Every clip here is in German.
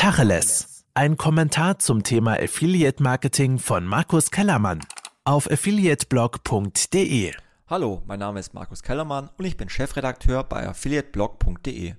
Tacheles. Ein Kommentar zum Thema Affiliate Marketing von Markus Kellermann auf affiliateblog.de. Hallo, mein Name ist Markus Kellermann und ich bin Chefredakteur bei affiliateblog.de.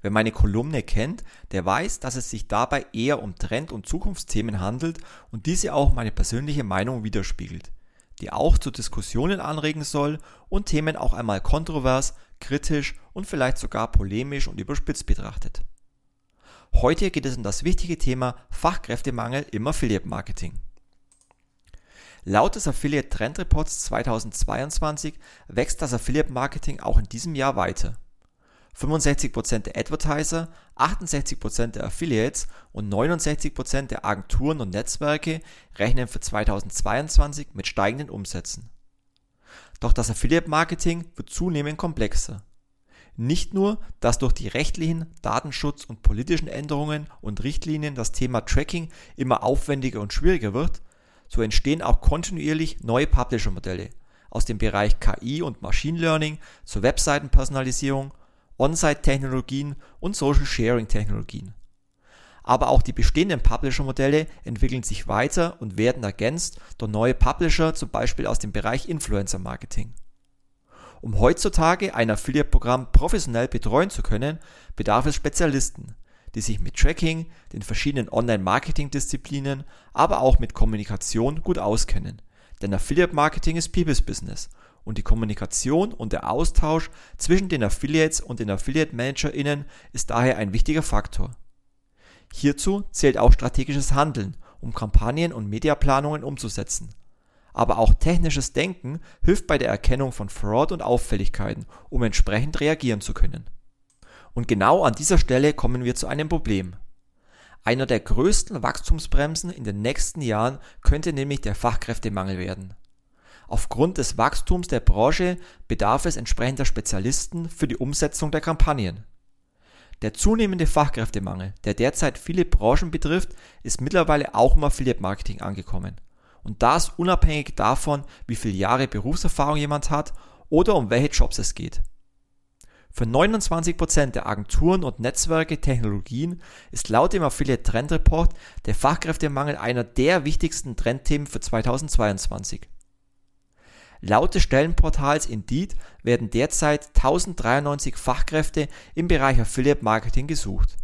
Wer meine Kolumne kennt, der weiß, dass es sich dabei eher um Trend- und Zukunftsthemen handelt und diese auch meine persönliche Meinung widerspiegelt, die auch zu Diskussionen anregen soll und Themen auch einmal kontrovers, kritisch und vielleicht sogar polemisch und überspitzt betrachtet. Heute geht es um das wichtige Thema Fachkräftemangel im Affiliate Marketing. Laut des Affiliate Trend Reports 2022 wächst das Affiliate Marketing auch in diesem Jahr weiter. 65% der Advertiser, 68% der Affiliates und 69% der Agenturen und Netzwerke rechnen für 2022 mit steigenden Umsätzen. Doch das Affiliate Marketing wird zunehmend komplexer. Nicht nur, dass durch die rechtlichen, Datenschutz und politischen Änderungen und Richtlinien das Thema Tracking immer aufwendiger und schwieriger wird, so entstehen auch kontinuierlich neue Publisher-Modelle aus dem Bereich KI und Machine Learning zur Webseitenpersonalisierung, On-Site-Technologien und Social-Sharing-Technologien. Aber auch die bestehenden Publisher-Modelle entwickeln sich weiter und werden ergänzt durch neue Publisher, zum Beispiel aus dem Bereich Influencer-Marketing. Um heutzutage ein Affiliate-Programm professionell betreuen zu können, bedarf es Spezialisten, die sich mit Tracking, den verschiedenen Online-Marketing-Disziplinen, aber auch mit Kommunikation gut auskennen. Denn Affiliate-Marketing ist People's Business und die Kommunikation und der Austausch zwischen den Affiliates und den Affiliate-ManagerInnen ist daher ein wichtiger Faktor. Hierzu zählt auch strategisches Handeln, um Kampagnen und Mediaplanungen umzusetzen aber auch technisches Denken hilft bei der Erkennung von Fraud und Auffälligkeiten, um entsprechend reagieren zu können. Und genau an dieser Stelle kommen wir zu einem Problem. Einer der größten Wachstumsbremsen in den nächsten Jahren könnte nämlich der Fachkräftemangel werden. Aufgrund des Wachstums der Branche bedarf es entsprechender Spezialisten für die Umsetzung der Kampagnen. Der zunehmende Fachkräftemangel, der derzeit viele Branchen betrifft, ist mittlerweile auch im Affiliate Marketing angekommen und das unabhängig davon, wie viele Jahre Berufserfahrung jemand hat oder um welche Jobs es geht. Für 29% der Agenturen und Netzwerke Technologien ist laut dem Affiliate Trend Report der Fachkräftemangel einer der wichtigsten Trendthemen für 2022. Laut des Stellenportals Indeed werden derzeit 1093 Fachkräfte im Bereich Affiliate Marketing gesucht.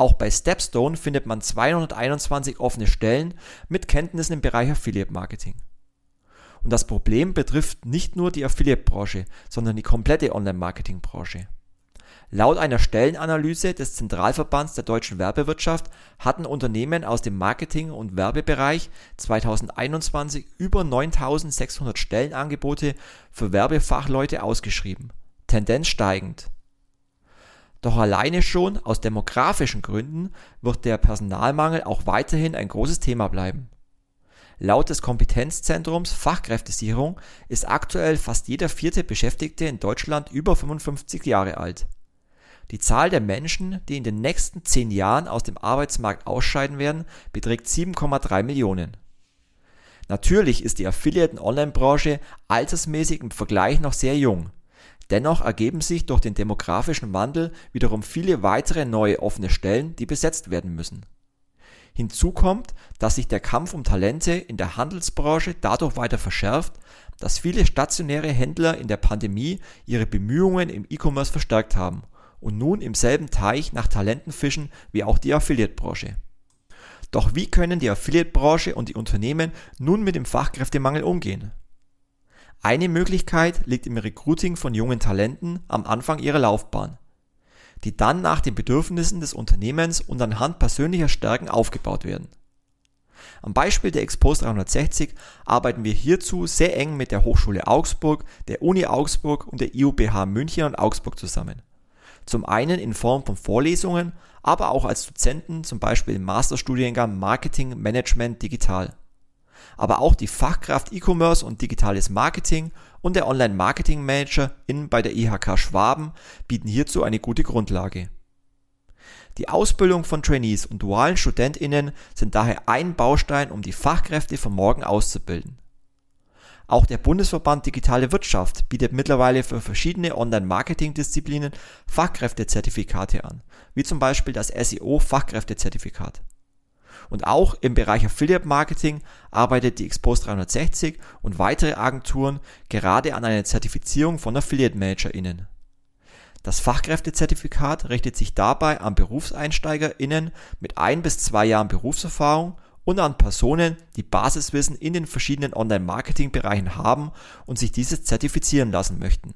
Auch bei Stepstone findet man 221 offene Stellen mit Kenntnissen im Bereich Affiliate Marketing. Und das Problem betrifft nicht nur die Affiliate-Branche, sondern die komplette Online-Marketing-Branche. Laut einer Stellenanalyse des Zentralverbands der deutschen Werbewirtschaft hatten Unternehmen aus dem Marketing- und Werbebereich 2021 über 9600 Stellenangebote für Werbefachleute ausgeschrieben. Tendenz steigend. Doch alleine schon aus demografischen Gründen wird der Personalmangel auch weiterhin ein großes Thema bleiben. Laut des Kompetenzzentrums Fachkräftesicherung ist aktuell fast jeder vierte Beschäftigte in Deutschland über 55 Jahre alt. Die Zahl der Menschen, die in den nächsten zehn Jahren aus dem Arbeitsmarkt ausscheiden werden, beträgt 7,3 Millionen. Natürlich ist die Affiliaten-Online-Branche altersmäßig im Vergleich noch sehr jung. Dennoch ergeben sich durch den demografischen Wandel wiederum viele weitere neue offene Stellen, die besetzt werden müssen. Hinzu kommt, dass sich der Kampf um Talente in der Handelsbranche dadurch weiter verschärft, dass viele stationäre Händler in der Pandemie ihre Bemühungen im E-Commerce verstärkt haben und nun im selben Teich nach Talenten fischen wie auch die Affiliate-Branche. Doch wie können die Affiliate-Branche und die Unternehmen nun mit dem Fachkräftemangel umgehen? Eine Möglichkeit liegt im Recruiting von jungen Talenten am Anfang ihrer Laufbahn, die dann nach den Bedürfnissen des Unternehmens und anhand persönlicher Stärken aufgebaut werden. Am Beispiel der Expos 360 arbeiten wir hierzu sehr eng mit der Hochschule Augsburg, der Uni Augsburg und der IUBH München und Augsburg zusammen. Zum einen in Form von Vorlesungen, aber auch als Dozenten, zum Beispiel im Masterstudiengang Marketing Management Digital aber auch die Fachkraft E-Commerce und digitales Marketing und der Online-Marketing-Manager in bei der IHK Schwaben bieten hierzu eine gute Grundlage. Die Ausbildung von Trainees und dualen StudentInnen sind daher ein Baustein, um die Fachkräfte von morgen auszubilden. Auch der Bundesverband Digitale Wirtschaft bietet mittlerweile für verschiedene Online-Marketing-Disziplinen Fachkräftezertifikate an, wie zum Beispiel das SEO-Fachkräftezertifikat. Und auch im Bereich Affiliate Marketing arbeitet die Expos 360 und weitere Agenturen gerade an einer Zertifizierung von Affiliate ManagerInnen. Das Fachkräftezertifikat richtet sich dabei an BerufseinsteigerInnen mit ein bis zwei Jahren Berufserfahrung und an Personen, die Basiswissen in den verschiedenen Online-Marketing-Bereichen haben und sich dieses zertifizieren lassen möchten.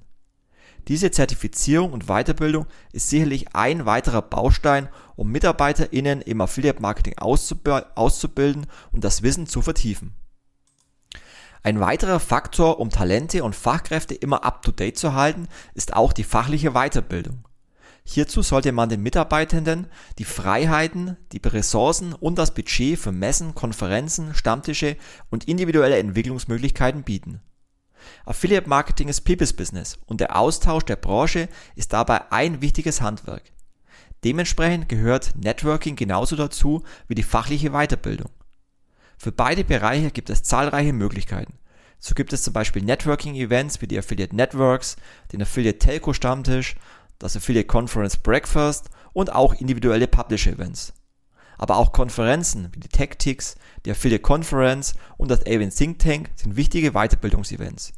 Diese Zertifizierung und Weiterbildung ist sicherlich ein weiterer Baustein, um MitarbeiterInnen im Affiliate Marketing auszubilden und das Wissen zu vertiefen. Ein weiterer Faktor, um Talente und Fachkräfte immer up-to-date zu halten, ist auch die fachliche Weiterbildung. Hierzu sollte man den Mitarbeitenden die Freiheiten, die Ressourcen und das Budget für Messen, Konferenzen, Stammtische und individuelle Entwicklungsmöglichkeiten bieten. Affiliate Marketing ist People's Business und der Austausch der Branche ist dabei ein wichtiges Handwerk. Dementsprechend gehört Networking genauso dazu wie die fachliche Weiterbildung. Für beide Bereiche gibt es zahlreiche Möglichkeiten. So gibt es zum Beispiel Networking-Events wie die Affiliate Networks, den Affiliate Telco Stammtisch das Affiliate Conference Breakfast und auch individuelle Publisher-Events. Aber auch Konferenzen wie die TechTix, die Affiliate Conference und das Avon Think Tank sind wichtige Weiterbildungsevents.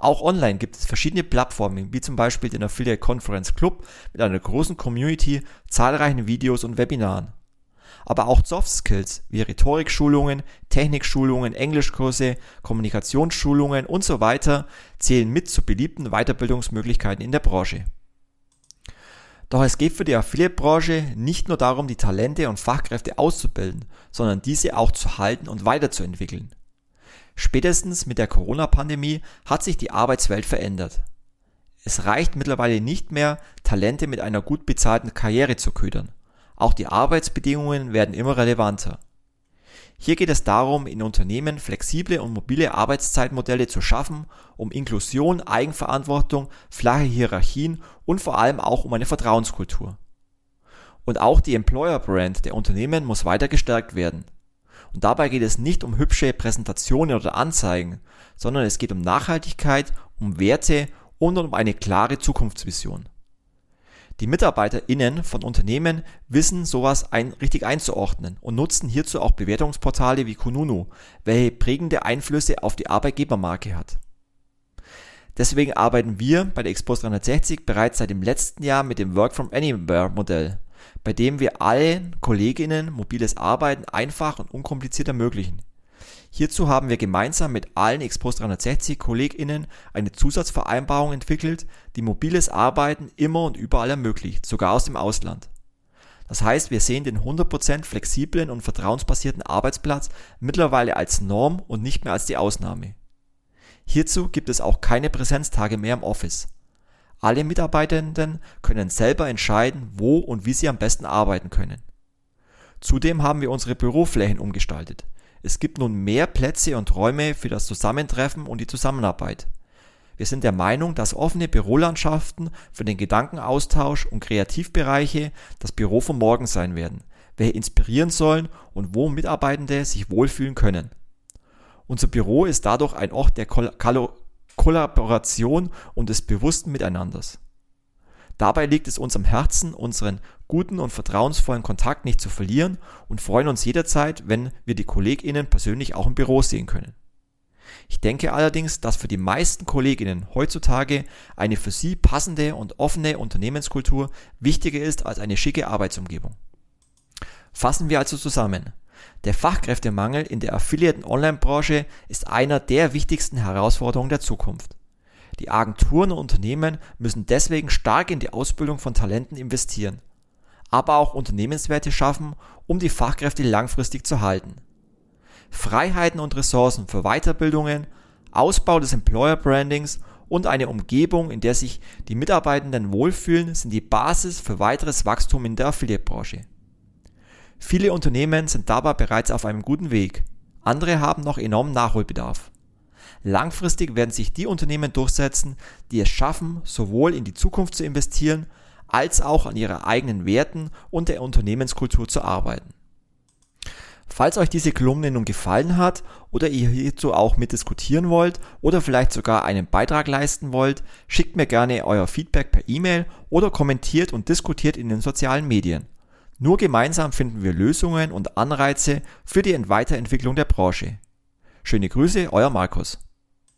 Auch online gibt es verschiedene Plattformen, wie zum Beispiel den Affiliate Conference Club mit einer großen Community, zahlreichen Videos und Webinaren. Aber auch Soft Skills wie Rhetorikschulungen, Technikschulungen, Englischkurse, Kommunikationsschulungen und so weiter zählen mit zu beliebten Weiterbildungsmöglichkeiten in der Branche. Doch es geht für die Affiliate-Branche nicht nur darum, die Talente und Fachkräfte auszubilden, sondern diese auch zu halten und weiterzuentwickeln. Spätestens mit der Corona-Pandemie hat sich die Arbeitswelt verändert. Es reicht mittlerweile nicht mehr, Talente mit einer gut bezahlten Karriere zu ködern. Auch die Arbeitsbedingungen werden immer relevanter. Hier geht es darum, in Unternehmen flexible und mobile Arbeitszeitmodelle zu schaffen, um Inklusion, Eigenverantwortung, flache Hierarchien und vor allem auch um eine Vertrauenskultur. Und auch die Employer Brand der Unternehmen muss weiter gestärkt werden. Und dabei geht es nicht um hübsche Präsentationen oder Anzeigen, sondern es geht um Nachhaltigkeit, um Werte und um eine klare Zukunftsvision. Die MitarbeiterInnen von Unternehmen wissen sowas ein, richtig einzuordnen und nutzen hierzu auch Bewertungsportale wie Kununu, welche prägende Einflüsse auf die Arbeitgebermarke hat. Deswegen arbeiten wir bei der Expo 360 bereits seit dem letzten Jahr mit dem Work from Anywhere Modell, bei dem wir allen Kolleginnen mobiles Arbeiten einfach und unkompliziert ermöglichen. Hierzu haben wir gemeinsam mit allen Expos 360 KollegInnen eine Zusatzvereinbarung entwickelt, die mobiles Arbeiten immer und überall ermöglicht, sogar aus dem Ausland. Das heißt, wir sehen den 100% flexiblen und vertrauensbasierten Arbeitsplatz mittlerweile als Norm und nicht mehr als die Ausnahme. Hierzu gibt es auch keine Präsenztage mehr im Office. Alle Mitarbeitenden können selber entscheiden, wo und wie sie am besten arbeiten können. Zudem haben wir unsere Büroflächen umgestaltet. Es gibt nun mehr Plätze und Räume für das Zusammentreffen und die Zusammenarbeit. Wir sind der Meinung, dass offene Bürolandschaften für den Gedankenaustausch und Kreativbereiche das Büro von morgen sein werden, welche inspirieren sollen und wo Mitarbeitende sich wohlfühlen können. Unser Büro ist dadurch ein Ort der Kollaboration und des bewussten Miteinanders. Dabei liegt es uns am Herzen, unseren guten und vertrauensvollen Kontakt nicht zu verlieren und freuen uns jederzeit, wenn wir die KollegInnen persönlich auch im Büro sehen können. Ich denke allerdings, dass für die meisten KollegInnen heutzutage eine für sie passende und offene Unternehmenskultur wichtiger ist als eine schicke Arbeitsumgebung. Fassen wir also zusammen. Der Fachkräftemangel in der affiliierten Online-Branche ist einer der wichtigsten Herausforderungen der Zukunft. Die Agenturen und Unternehmen müssen deswegen stark in die Ausbildung von Talenten investieren, aber auch Unternehmenswerte schaffen, um die Fachkräfte langfristig zu halten. Freiheiten und Ressourcen für Weiterbildungen, Ausbau des Employer Brandings und eine Umgebung, in der sich die Mitarbeitenden wohlfühlen, sind die Basis für weiteres Wachstum in der Affiliate-Branche. Viele Unternehmen sind dabei bereits auf einem guten Weg, andere haben noch enormen Nachholbedarf. Langfristig werden sich die Unternehmen durchsetzen, die es schaffen, sowohl in die Zukunft zu investieren, als auch an ihren eigenen Werten und der Unternehmenskultur zu arbeiten. Falls euch diese Kolumne nun gefallen hat oder ihr hierzu auch mitdiskutieren wollt oder vielleicht sogar einen Beitrag leisten wollt, schickt mir gerne euer Feedback per E-Mail oder kommentiert und diskutiert in den sozialen Medien. Nur gemeinsam finden wir Lösungen und Anreize für die Weiterentwicklung der Branche. Schöne Grüße, euer Markus.